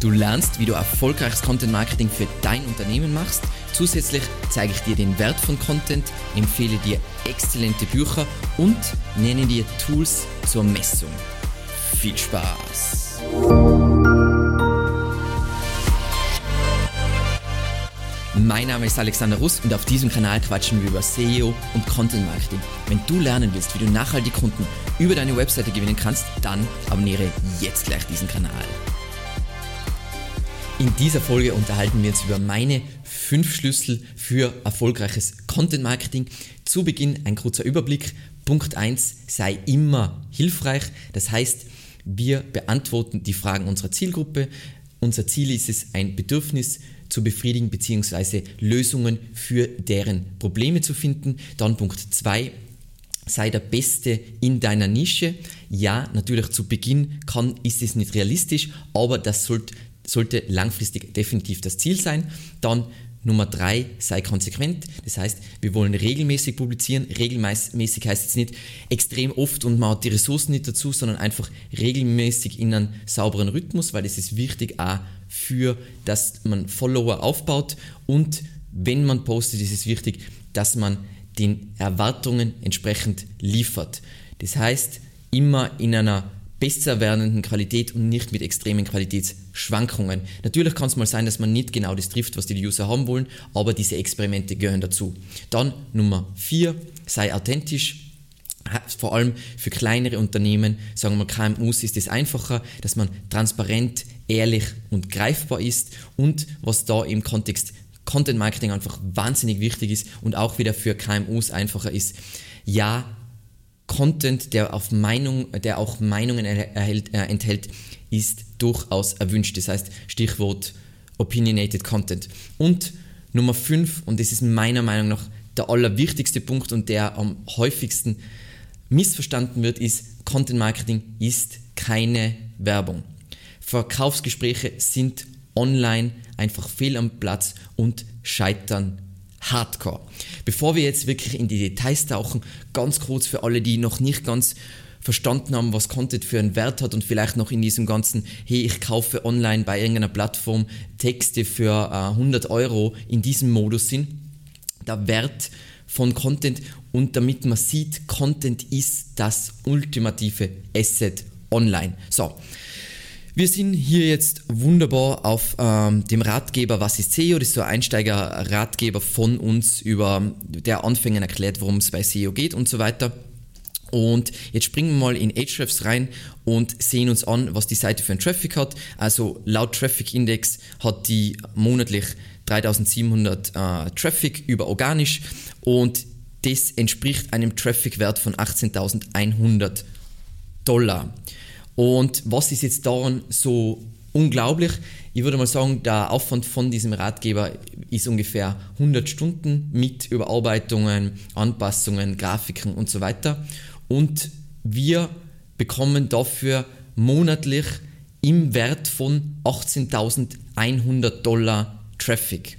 Du lernst, wie du erfolgreiches Content Marketing für dein Unternehmen machst. Zusätzlich zeige ich dir den Wert von Content, empfehle dir exzellente Bücher und nenne dir Tools zur Messung. Viel Spaß! Mein Name ist Alexander Russ und auf diesem Kanal quatschen wir über SEO und Content Marketing. Wenn du lernen willst, wie du nachhaltig Kunden über deine Webseite gewinnen kannst, dann abonniere jetzt gleich diesen Kanal. In dieser Folge unterhalten wir uns über meine fünf Schlüssel für erfolgreiches Content Marketing. Zu Beginn ein kurzer Überblick. Punkt 1 sei immer hilfreich. Das heißt, wir beantworten die Fragen unserer Zielgruppe. Unser Ziel ist es, ein Bedürfnis zu befriedigen bzw. Lösungen für deren Probleme zu finden. Dann Punkt 2 sei der Beste in deiner Nische. Ja, natürlich zu Beginn kann, ist es nicht realistisch, aber das sollte sollte langfristig definitiv das Ziel sein. Dann Nummer drei, sei konsequent. Das heißt, wir wollen regelmäßig publizieren. Regelmäßig heißt jetzt nicht extrem oft und man hat die Ressourcen nicht dazu, sondern einfach regelmäßig in einem sauberen Rhythmus, weil es ist wichtig auch für, dass man Follower aufbaut und wenn man postet, ist es wichtig, dass man den Erwartungen entsprechend liefert. Das heißt, immer in einer besser werdenden Qualität und nicht mit extremen Qualitätsschwankungen. Natürlich kann es mal sein, dass man nicht genau das trifft, was die User haben wollen, aber diese Experimente gehören dazu. Dann Nummer 4, sei authentisch. Vor allem für kleinere Unternehmen, sagen wir KMUs, ist es einfacher, dass man transparent, ehrlich und greifbar ist und was da im Kontext Content Marketing einfach wahnsinnig wichtig ist und auch wieder für KMUs einfacher ist. Ja, Content, der, auf Meinung, der auch Meinungen erhält, äh, enthält, ist durchaus erwünscht. Das heißt, Stichwort Opinionated Content. Und Nummer 5, und das ist meiner Meinung nach der allerwichtigste Punkt und der am häufigsten missverstanden wird, ist, Content Marketing ist keine Werbung. Verkaufsgespräche sind online einfach fehl am Platz und scheitern Hardcore. Bevor wir jetzt wirklich in die Details tauchen, ganz kurz für alle, die noch nicht ganz verstanden haben, was Content für einen Wert hat und vielleicht noch in diesem ganzen, hey, ich kaufe online bei irgendeiner Plattform Texte für äh, 100 Euro in diesem Modus sind. Der Wert von Content und damit man sieht, Content ist das ultimative Asset online. So, wir sind hier jetzt wunderbar auf ähm, dem Ratgeber Was ist SEO? Das ist so ein Einsteiger-Ratgeber von uns, über der Anfängern erklärt, worum es bei SEO geht und so weiter. Und jetzt springen wir mal in Ahrefs rein und sehen uns an, was die Seite für einen Traffic hat. Also laut Traffic Index hat die monatlich 3700 äh, Traffic über organisch und das entspricht einem Traffic-Wert von 18.100 Dollar. Und was ist jetzt daran so unglaublich? Ich würde mal sagen, der Aufwand von diesem Ratgeber ist ungefähr 100 Stunden mit Überarbeitungen, Anpassungen, Grafiken und so weiter. Und wir bekommen dafür monatlich im Wert von 18.100 Dollar Traffic.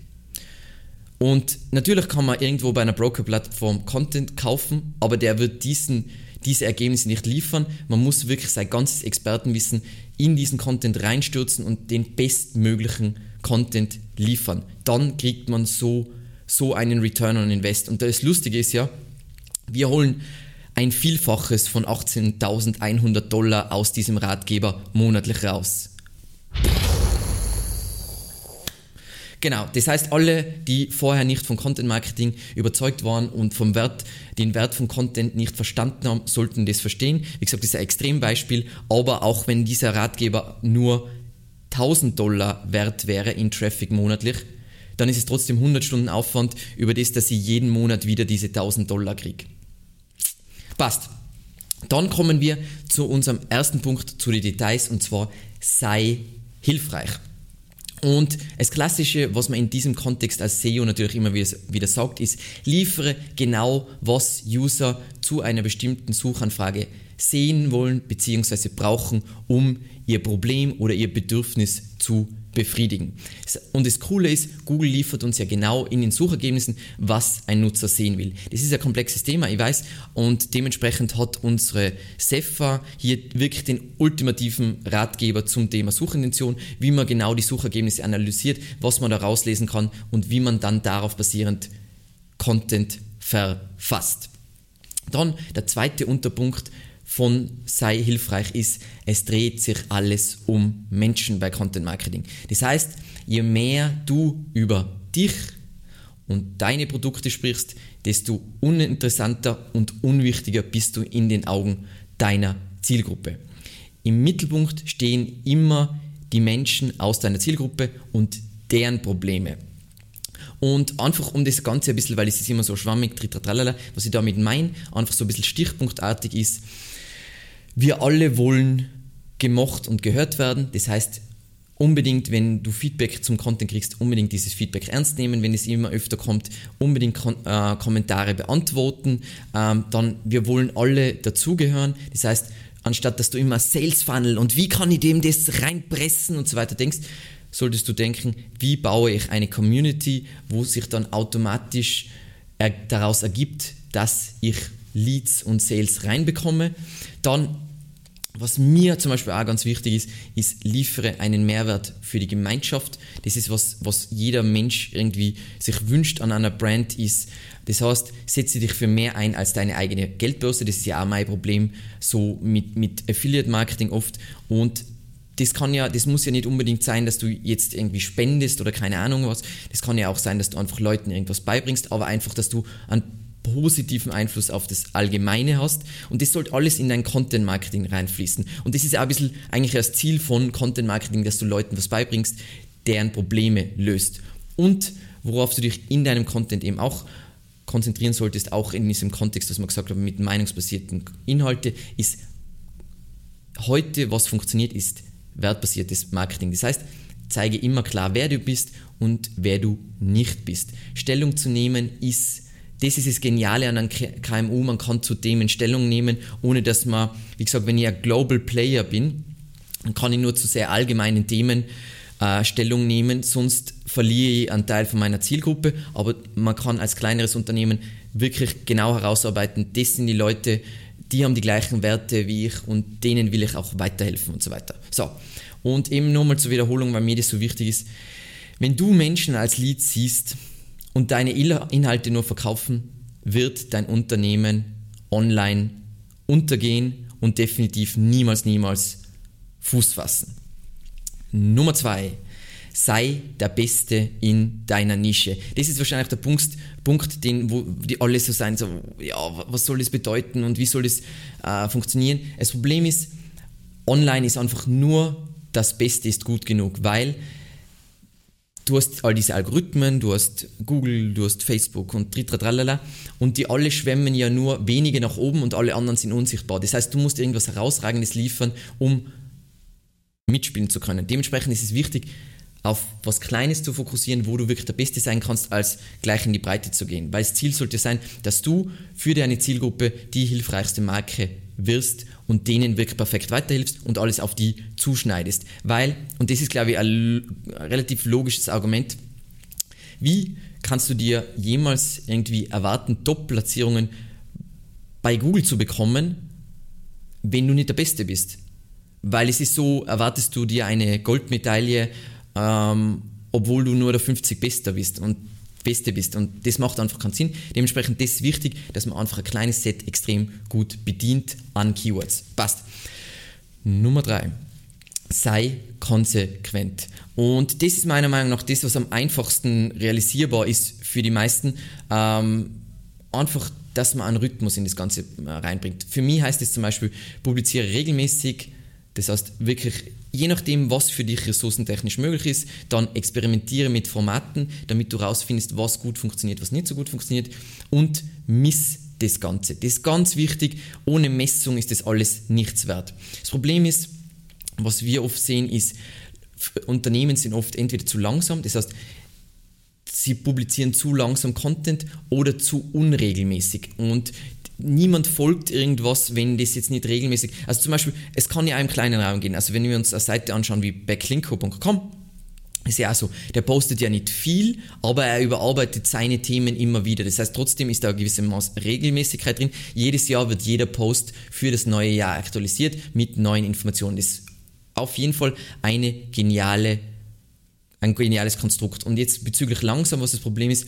Und natürlich kann man irgendwo bei einer Broker-Plattform Content kaufen, aber der wird diesen diese Ergebnisse nicht liefern. Man muss wirklich sein ganzes Expertenwissen in diesen Content reinstürzen und den bestmöglichen Content liefern. Dann kriegt man so, so einen Return on Invest. Und das Lustige ist ja, wir holen ein Vielfaches von 18.100 Dollar aus diesem Ratgeber monatlich raus. Genau, das heißt, alle, die vorher nicht von Content Marketing überzeugt waren und vom Wert, den Wert von Content nicht verstanden haben, sollten das verstehen. Wie gesagt, das ist ein Extrembeispiel, aber auch wenn dieser Ratgeber nur 1000 Dollar wert wäre in Traffic monatlich, dann ist es trotzdem 100 Stunden Aufwand über das, dass ich jeden Monat wieder diese 1000 Dollar kriege. Passt. Dann kommen wir zu unserem ersten Punkt, zu den Details, und zwar sei hilfreich. Und das Klassische, was man in diesem Kontext als SEO natürlich immer wieder sagt, ist, liefere genau, was User zu einer bestimmten Suchanfrage sehen wollen bzw. brauchen, um ihr Problem oder ihr Bedürfnis zu befriedigen. Und das Coole ist, Google liefert uns ja genau in den Suchergebnissen, was ein Nutzer sehen will. Das ist ein komplexes Thema, ich weiß, und dementsprechend hat unsere Sefa hier wirklich den ultimativen Ratgeber zum Thema Suchintention, wie man genau die Suchergebnisse analysiert, was man da rauslesen kann und wie man dann darauf basierend Content verfasst. Dann der zweite Unterpunkt, von sei hilfreich ist, es dreht sich alles um Menschen bei Content Marketing. Das heißt, je mehr du über dich und deine Produkte sprichst, desto uninteressanter und unwichtiger bist du in den Augen deiner Zielgruppe. Im Mittelpunkt stehen immer die Menschen aus deiner Zielgruppe und deren Probleme. Und einfach um das Ganze ein bisschen, weil es ist immer so schwammig, tritratralala, was ich damit meine, einfach so ein bisschen stichpunktartig ist, wir alle wollen gemocht und gehört werden. Das heißt, unbedingt, wenn du Feedback zum Content kriegst, unbedingt dieses Feedback ernst nehmen, wenn es immer öfter kommt, unbedingt Kon äh, Kommentare beantworten. Ähm, dann, wir wollen alle dazugehören. Das heißt, anstatt dass du immer Sales Funnel und wie kann ich dem das reinpressen und so weiter denkst, solltest du denken, wie baue ich eine Community, wo sich dann automatisch er daraus ergibt, dass ich Leads und Sales reinbekomme. Dann was mir zum Beispiel auch ganz wichtig ist, ist, liefere einen Mehrwert für die Gemeinschaft. Das ist was, was jeder Mensch irgendwie sich wünscht an einer Brand ist. Das heißt, setze dich für mehr ein als deine eigene Geldbörse. Das ist ja auch mein Problem so mit, mit Affiliate Marketing oft. Und das kann ja, das muss ja nicht unbedingt sein, dass du jetzt irgendwie spendest oder keine Ahnung was. Das kann ja auch sein, dass du einfach Leuten irgendwas beibringst, aber einfach, dass du einen positiven Einfluss auf das Allgemeine hast. Und das sollte alles in dein Content Marketing reinfließen. Und das ist ja ein bisschen eigentlich das Ziel von Content Marketing, dass du Leuten was beibringst, deren Probleme löst. Und worauf du dich in deinem Content eben auch konzentrieren solltest, auch in diesem Kontext, was wir gesagt haben, mit meinungsbasierten Inhalte, ist heute, was funktioniert, ist wertbasiertes Marketing. Das heißt, zeige immer klar, wer du bist und wer du nicht bist. Stellung zu nehmen ist das ist das Geniale an einem KMU, man kann zu Themen Stellung nehmen, ohne dass man, wie gesagt, wenn ich ein Global Player bin, dann kann ich nur zu sehr allgemeinen Themen äh, Stellung nehmen, sonst verliere ich einen Teil von meiner Zielgruppe, aber man kann als kleineres Unternehmen wirklich genau herausarbeiten, das sind die Leute, die haben die gleichen Werte wie ich und denen will ich auch weiterhelfen und so weiter. So, und eben nochmal zur Wiederholung, weil mir das so wichtig ist, wenn du Menschen als Lead siehst, und deine Inhalte nur verkaufen, wird dein Unternehmen online untergehen und definitiv niemals, niemals Fuß fassen. Nummer zwei, sei der Beste in deiner Nische. Das ist wahrscheinlich der Punkt, Punkt den, wo die alle so sein, so, ja, was soll das bedeuten und wie soll das äh, funktionieren? Das Problem ist, online ist einfach nur das Beste ist gut genug, weil du hast all diese Algorithmen, du hast Google, du hast Facebook und tralala und die alle schwemmen ja nur wenige nach oben und alle anderen sind unsichtbar. Das heißt, du musst irgendwas Herausragendes liefern, um mitspielen zu können. Dementsprechend ist es wichtig, auf was Kleines zu fokussieren, wo du wirklich der Beste sein kannst, als gleich in die Breite zu gehen. Weil das Ziel sollte sein, dass du für deine Zielgruppe die hilfreichste Marke wirst und denen wirklich perfekt weiterhilfst und alles auf die zuschneidest. Weil, und das ist glaube ich ein relativ logisches Argument, wie kannst du dir jemals irgendwie erwarten, Top-Platzierungen bei Google zu bekommen, wenn du nicht der Beste bist? Weil es ist so, erwartest du dir eine Goldmedaille, ähm, obwohl du nur der 50 Bester bist. Und Beste bist. Und das macht einfach keinen Sinn. Dementsprechend ist es wichtig, dass man einfach ein kleines Set extrem gut bedient an Keywords. Passt. Nummer drei. Sei konsequent. Und das ist meiner Meinung nach das, was am einfachsten realisierbar ist für die meisten. Ähm, einfach, dass man einen Rhythmus in das Ganze äh, reinbringt. Für mich heißt es zum Beispiel, publiziere regelmäßig, das heißt wirklich, je nachdem, was für dich ressourcentechnisch möglich ist, dann experimentiere mit Formaten, damit du rausfindest, was gut funktioniert, was nicht so gut funktioniert und miss das Ganze. Das ist ganz wichtig. Ohne Messung ist das alles nichts wert. Das Problem ist, was wir oft sehen, ist, Unternehmen sind oft entweder zu langsam, das heißt, sie publizieren zu langsam Content oder zu unregelmäßig. Und niemand folgt irgendwas, wenn das jetzt nicht regelmäßig. Also zum Beispiel, es kann ja im kleinen Raum gehen. Also wenn wir uns eine Seite anschauen wie backlinko.com, ist ja auch so, der postet ja nicht viel, aber er überarbeitet seine Themen immer wieder. Das heißt, trotzdem ist da eine gewisse Maß Regelmäßigkeit drin. Jedes Jahr wird jeder Post für das neue Jahr aktualisiert mit neuen Informationen. Das ist auf jeden Fall eine geniale ein geniales Konstrukt. Und jetzt bezüglich langsam, was das Problem ist,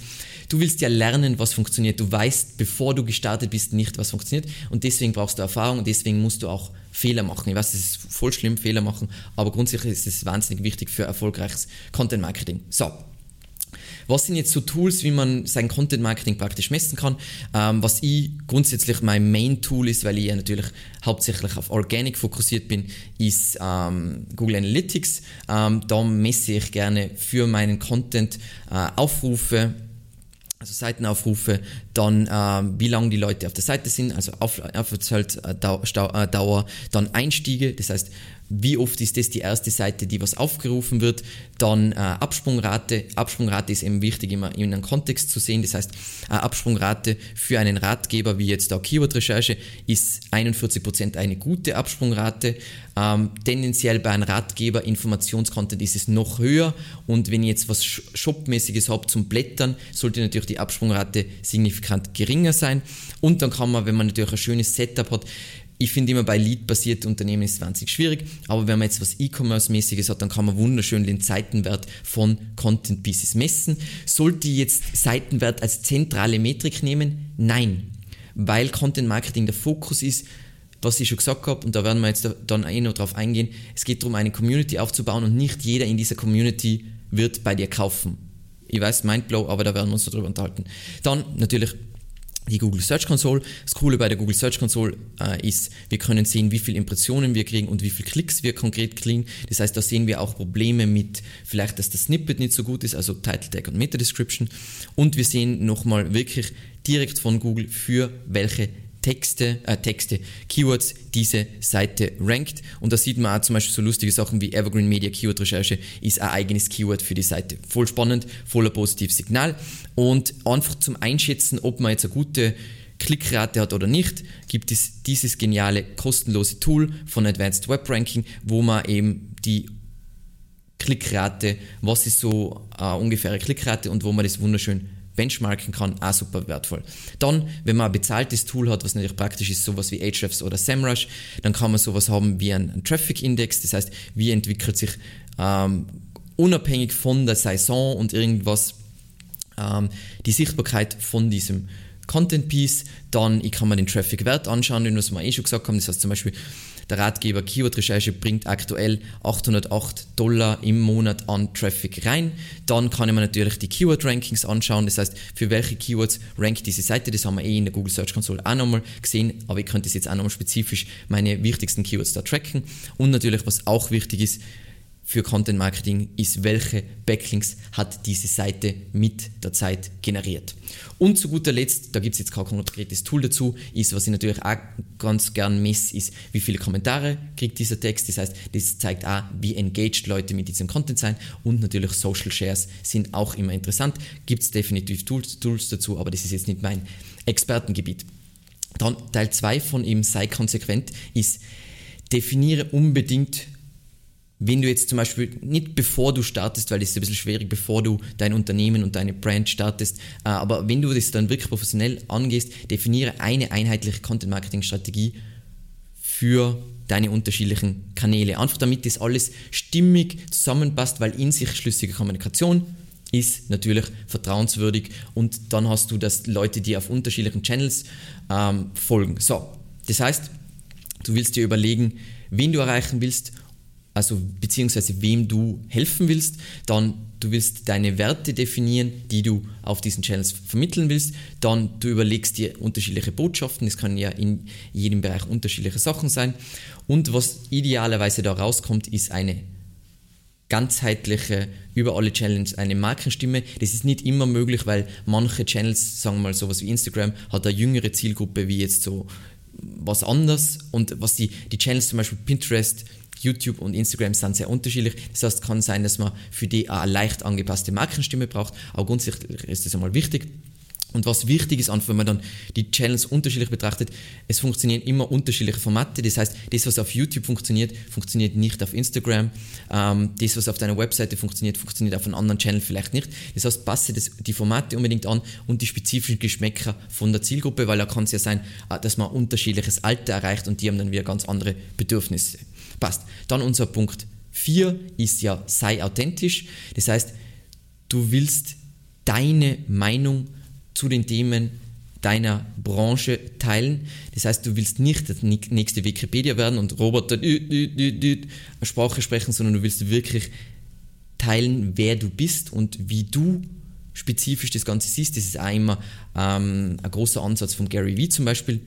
du willst ja lernen, was funktioniert. Du weißt, bevor du gestartet bist, nicht, was funktioniert. Und deswegen brauchst du Erfahrung und deswegen musst du auch Fehler machen. Ich weiß, es ist voll schlimm, Fehler machen, aber grundsätzlich ist es wahnsinnig wichtig für erfolgreiches Content Marketing. So, was sind jetzt so Tools, wie man sein Content Marketing praktisch messen kann? Ähm, was ich grundsätzlich mein Main Tool ist, weil ich ja natürlich hauptsächlich auf Organic fokussiert bin, ist ähm, Google Analytics. Ähm, da messe ich gerne für meinen Content äh, Aufrufe also Seitenaufrufe, dann äh, wie lange die Leute auf der Seite sind, also Aufenthaltsdauer, dann Einstiege, das heißt wie oft ist das die erste Seite, die was aufgerufen wird. Dann äh, Absprungrate. Absprungrate ist eben wichtig, immer in einem Kontext zu sehen. Das heißt, äh, Absprungrate für einen Ratgeber wie jetzt da Keyword-Recherche ist 41% eine gute Absprungrate. Ähm, tendenziell bei einem Ratgeber Informationscontent ist es noch höher und wenn ihr jetzt was Shopmäßiges habt zum Blättern, sollte natürlich die Absprungrate signifikant geringer sein. Und dann kann man, wenn man natürlich ein schönes Setup hat, ich finde immer bei Lead-basierte Unternehmen ist es wahnsinnig schwierig, aber wenn man jetzt was E-Commerce-mäßiges hat, dann kann man wunderschön den Seitenwert von Content Pieces messen. Sollte ich jetzt Seitenwert als zentrale Metrik nehmen? Nein, weil Content Marketing der Fokus ist, was ich schon gesagt habe, und da werden wir jetzt dann eh noch drauf eingehen, es geht darum, eine Community aufzubauen und nicht jeder in dieser Community wird bei dir kaufen. Ich weiß, Mindblow, aber da werden wir uns darüber unterhalten. Dann natürlich die Google Search Console. Das Coole bei der Google Search Console äh, ist, wir können sehen, wie viele Impressionen wir kriegen und wie viele Klicks wir konkret kriegen. Das heißt, da sehen wir auch Probleme mit vielleicht, dass das Snippet nicht so gut ist, also Title Tag und Meta Description. Und wir sehen nochmal wirklich direkt von Google, für welche Texte, äh, Texte, Keywords diese Seite rankt. Und da sieht man auch zum Beispiel so lustige Sachen wie Evergreen Media Keyword Recherche ist ein eigenes Keyword für die Seite. Voll spannend, voller positives Signal. Und einfach zum Einschätzen, ob man jetzt eine gute Klickrate hat oder nicht, gibt es dieses geniale kostenlose Tool von Advanced Web Ranking, wo man eben die Klickrate, was ist so äh, ungefähre Klickrate und wo man das wunderschön benchmarken kann, auch super wertvoll. Dann, wenn man ein bezahltes Tool hat, was natürlich praktisch ist, sowas wie Ahrefs oder SEMrush, dann kann man sowas haben wie einen Traffic Index, das heißt, wie entwickelt sich ähm, unabhängig von der Saison und irgendwas ähm, die Sichtbarkeit von diesem Content Piece, dann ich kann mir den Traffic Wert anschauen, den was wir eh schon gesagt haben, das heißt zum Beispiel der Ratgeber Keyword Recherche bringt aktuell 808 Dollar im Monat an Traffic rein. Dann kann ich mir natürlich die Keyword Rankings anschauen. Das heißt, für welche Keywords rankt diese Seite. Das haben wir eh in der Google Search Console auch nochmal gesehen. Aber ich könnte jetzt auch nochmal spezifisch meine wichtigsten Keywords da tracken. Und natürlich, was auch wichtig ist, für Content Marketing ist, welche Backlinks hat diese Seite mit der Zeit generiert. Und zu guter Letzt, da gibt es jetzt kein konkretes Tool dazu, ist, was ich natürlich auch ganz gern messe, ist, wie viele Kommentare kriegt dieser Text. Das heißt, das zeigt auch, wie engaged Leute mit diesem Content sein. Und natürlich Social Shares sind auch immer interessant. Gibt es definitiv Tools, Tools dazu, aber das ist jetzt nicht mein Expertengebiet. Dann Teil 2 von eben sei konsequent ist, definiere unbedingt wenn du jetzt zum Beispiel nicht bevor du startest, weil das ist ein bisschen schwierig, bevor du dein Unternehmen und deine Brand startest, äh, aber wenn du das dann wirklich professionell angehst, definiere eine einheitliche Content-Marketing-Strategie für deine unterschiedlichen Kanäle. Einfach damit das alles stimmig zusammenpasst, weil in sich schlüssige Kommunikation ist natürlich vertrauenswürdig und dann hast du das Leute, die auf unterschiedlichen Channels ähm, folgen. So, das heißt, du willst dir überlegen, wen du erreichen willst also beziehungsweise wem du helfen willst, dann du willst deine Werte definieren, die du auf diesen Channels vermitteln willst, dann du überlegst dir unterschiedliche Botschaften, es können ja in jedem Bereich unterschiedliche Sachen sein. Und was idealerweise da rauskommt, ist eine ganzheitliche, über alle Channels eine Markenstimme. Das ist nicht immer möglich, weil manche Channels, sagen wir mal sowas wie Instagram, hat eine jüngere Zielgruppe wie jetzt so was anders und was die, die Channels zum Beispiel Pinterest, YouTube und Instagram sind sehr unterschiedlich. Das heißt, es kann sein, dass man für die eine leicht angepasste Markenstimme braucht, aber grundsätzlich ist das einmal wichtig. Und was wichtig ist, wenn man dann die Channels unterschiedlich betrachtet, es funktionieren immer unterschiedliche Formate. Das heißt, das, was auf YouTube funktioniert, funktioniert nicht auf Instagram. Ähm, das, was auf deiner Webseite funktioniert, funktioniert auf einem anderen Channel vielleicht nicht. Das heißt, passe das, die Formate unbedingt an und die spezifischen Geschmäcker von der Zielgruppe, weil da kann es ja sein, äh, dass man unterschiedliches Alter erreicht und die haben dann wieder ganz andere Bedürfnisse. Passt. Dann unser Punkt 4 ist ja, sei authentisch. Das heißt, du willst deine Meinung zu den Themen deiner Branche teilen. Das heißt, du willst nicht das nächste Wikipedia werden und Roboter Sprache sprechen, sondern du willst wirklich teilen, wer du bist und wie du spezifisch das Ganze siehst. Das ist auch immer ähm, ein großer Ansatz von Gary Vee zum Beispiel.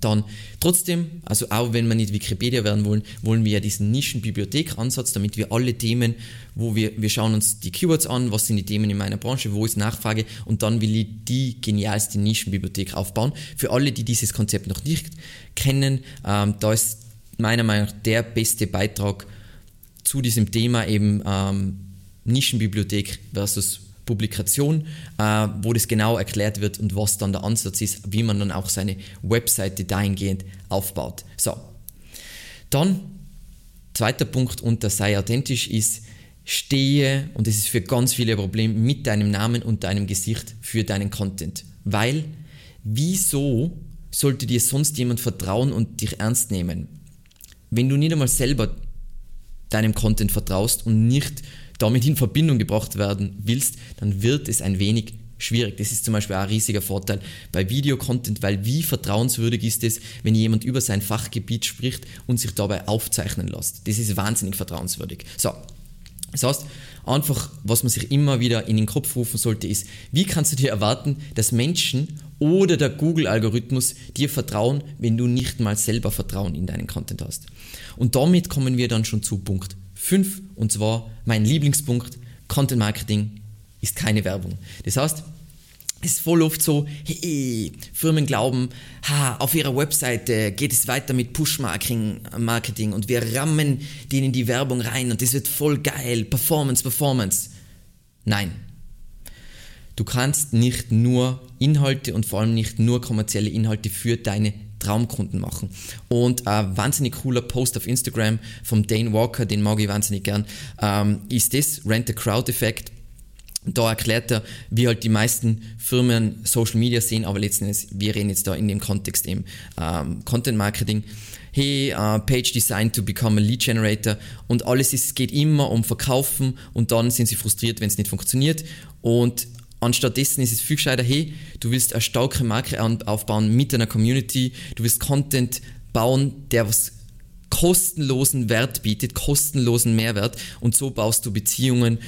Dann trotzdem, also auch wenn wir nicht Wikipedia werden wollen, wollen wir ja diesen Nischenbibliothek-Ansatz, damit wir alle Themen, wo wir, wir schauen uns die Keywords an, was sind die Themen in meiner Branche, wo ist Nachfrage und dann will ich die genialste Nischenbibliothek aufbauen. Für alle, die dieses Konzept noch nicht kennen, ähm, da ist meiner Meinung nach der beste Beitrag zu diesem Thema eben ähm, Nischenbibliothek versus Publikation, äh, wo das genau erklärt wird und was dann der Ansatz ist, wie man dann auch seine Webseite dahingehend aufbaut. So, dann zweiter Punkt unter sei authentisch ist, stehe, und das ist für ganz viele Probleme, mit deinem Namen und deinem Gesicht für deinen Content. Weil, wieso sollte dir sonst jemand vertrauen und dich ernst nehmen? Wenn du nicht einmal selber deinem Content vertraust und nicht damit in Verbindung gebracht werden willst, dann wird es ein wenig schwierig. Das ist zum Beispiel auch ein riesiger Vorteil bei Videocontent, weil wie vertrauenswürdig ist es, wenn jemand über sein Fachgebiet spricht und sich dabei aufzeichnen lässt. Das ist wahnsinnig vertrauenswürdig. So, das heißt, einfach, was man sich immer wieder in den Kopf rufen sollte, ist, wie kannst du dir erwarten, dass Menschen oder der Google-Algorithmus dir vertrauen, wenn du nicht mal selber Vertrauen in deinen Content hast. Und damit kommen wir dann schon zu Punkt 5 und zwar mein Lieblingspunkt, Content Marketing ist keine Werbung. Das heißt, es ist voll oft so, hey, Firmen glauben, ha, auf ihrer Webseite geht es weiter mit Push-Marketing und wir rammen denen die Werbung rein und das wird voll geil, Performance, Performance. Nein. Du kannst nicht nur Inhalte und vor allem nicht nur kommerzielle Inhalte für deine Traumkunden machen. Und ein wahnsinnig cooler Post auf Instagram vom Dane Walker, den mag ich wahnsinnig gern, ähm, ist das Rent the Crowd Effekt. Da erklärt er, wie halt die meisten Firmen Social Media sehen, aber letzten Endes, wir reden jetzt da in dem Kontext eben ähm, Content Marketing. Hey, uh, Page Design to become a Lead Generator und alles ist, geht immer um Verkaufen und dann sind sie frustriert, wenn es nicht funktioniert und Anstattdessen ist es viel gescheiter, hey, du willst eine starke Marke aufbauen mit einer Community, du willst Content bauen, der was kostenlosen Wert bietet, kostenlosen Mehrwert und so baust du Beziehungen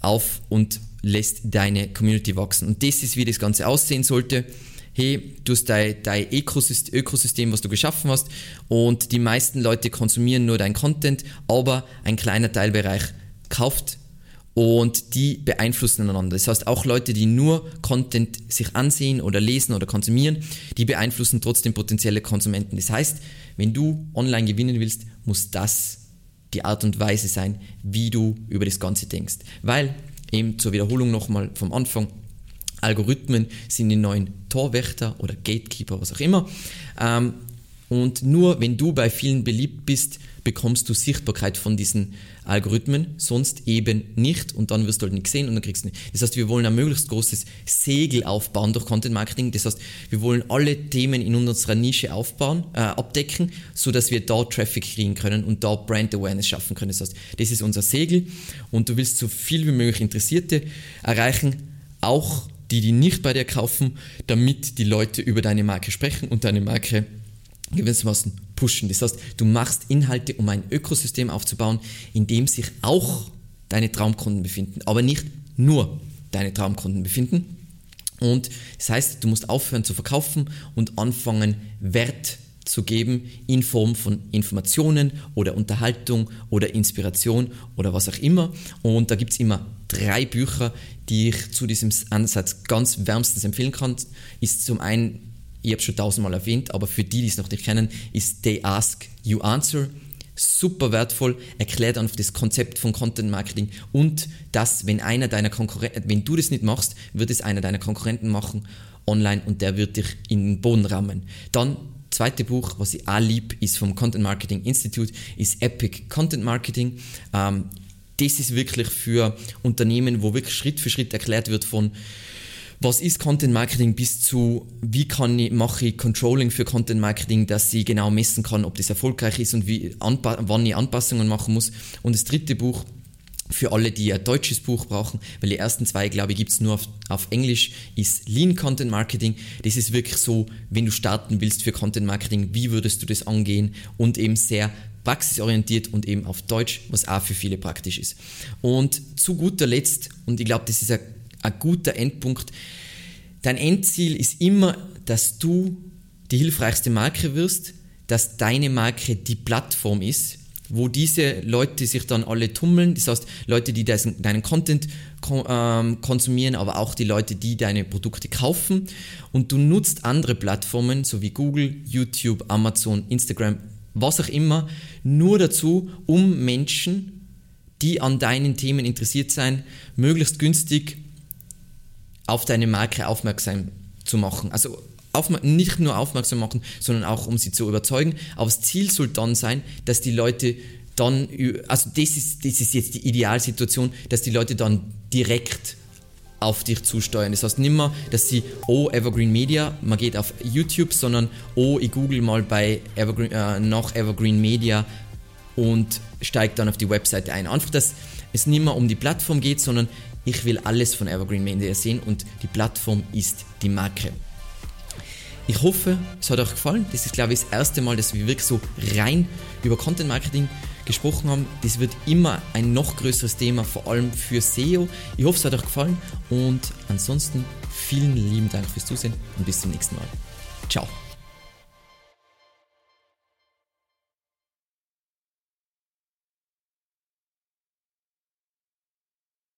auf und lässt deine Community wachsen. Und das ist, wie das Ganze aussehen sollte. Hey, du hast dein, dein Ökosystem, Ökosystem, was du geschaffen hast und die meisten Leute konsumieren nur dein Content, aber ein kleiner Teilbereich kauft und die beeinflussen einander. Das heißt, auch Leute, die nur Content sich ansehen oder lesen oder konsumieren, die beeinflussen trotzdem potenzielle Konsumenten. Das heißt, wenn du online gewinnen willst, muss das die Art und Weise sein, wie du über das Ganze denkst. Weil, eben zur Wiederholung nochmal vom Anfang, Algorithmen sind die neuen Torwächter oder Gatekeeper, was auch immer. Ähm, und nur wenn du bei vielen beliebt bist, bekommst du Sichtbarkeit von diesen Algorithmen, sonst eben nicht und dann wirst du halt nicht sehen und dann kriegst du nicht. Das heißt, wir wollen ein möglichst großes Segel aufbauen durch Content Marketing. Das heißt, wir wollen alle Themen in unserer Nische aufbauen, äh, abdecken, so dass wir da Traffic kriegen können und da Brand Awareness schaffen können. Das heißt, das ist unser Segel und du willst so viel wie möglich Interessierte erreichen, auch die, die nicht bei dir kaufen, damit die Leute über deine Marke sprechen und deine Marke gewissermaßen pushen. Das heißt, du machst Inhalte, um ein Ökosystem aufzubauen, in dem sich auch deine Traumkunden befinden, aber nicht nur deine Traumkunden befinden. Und das heißt, du musst aufhören zu verkaufen und anfangen, Wert zu geben in Form von Informationen oder Unterhaltung oder Inspiration oder was auch immer. Und da gibt es immer drei Bücher, die ich zu diesem Ansatz ganz wärmstens empfehlen kann. Ist zum einen ich habe es schon tausendmal erwähnt, aber für die, die es noch nicht kennen, ist They Ask, You Answer. super wertvoll, erklärt einfach das Konzept von Content Marketing und dass, wenn einer deiner Konkurrenten, wenn du das nicht machst, wird es einer deiner Konkurrenten machen online und der wird dich in den Boden rammen. Dann zweite Buch, was ich auch lieb, ist vom Content Marketing Institute, ist Epic Content Marketing. Ähm, das ist wirklich für Unternehmen, wo wirklich Schritt für Schritt erklärt wird von was ist Content Marketing bis zu, wie kann ich, mache ich Controlling für Content Marketing, dass ich genau messen kann, ob das erfolgreich ist und wie, wann ich Anpassungen machen muss. Und das dritte Buch für alle, die ein deutsches Buch brauchen, weil die ersten zwei, glaube ich, gibt es nur auf, auf Englisch, ist Lean Content Marketing. Das ist wirklich so, wenn du starten willst für Content Marketing, wie würdest du das angehen und eben sehr praxisorientiert und eben auf Deutsch, was auch für viele praktisch ist. Und zu guter Letzt, und ich glaube, das ist ein, ein guter Endpunkt, dein Endziel ist immer, dass du die hilfreichste Marke wirst, dass deine Marke die Plattform ist, wo diese Leute sich dann alle tummeln, das heißt Leute, die deinen Content ähm, konsumieren, aber auch die Leute, die deine Produkte kaufen. Und du nutzt andere Plattformen, so wie Google, YouTube, Amazon, Instagram, was auch immer, nur dazu, um Menschen, die an deinen Themen interessiert sein, möglichst günstig auf deine Marke aufmerksam zu machen. Also nicht nur aufmerksam machen, sondern auch um sie zu überzeugen. Aber das Ziel soll dann sein, dass die Leute dann, also das ist, das ist jetzt die Idealsituation, dass die Leute dann direkt auf dich zusteuern. Das heißt nicht mehr, dass sie, oh, Evergreen Media, man geht auf YouTube, sondern, oh, ich google mal bei Evergreen, äh, nach Evergreen Media und steige dann auf die Webseite ein. Einfach, dass es nicht mehr um die Plattform geht, sondern ich will alles von Evergreen Media sehen und die Plattform ist die Marke. Ich hoffe, es hat euch gefallen. Das ist, glaube ich, das erste Mal, dass wir wirklich so rein über Content Marketing gesprochen haben. Das wird immer ein noch größeres Thema, vor allem für SEO. Ich hoffe, es hat euch gefallen und ansonsten vielen lieben Dank fürs Zusehen und bis zum nächsten Mal. Ciao.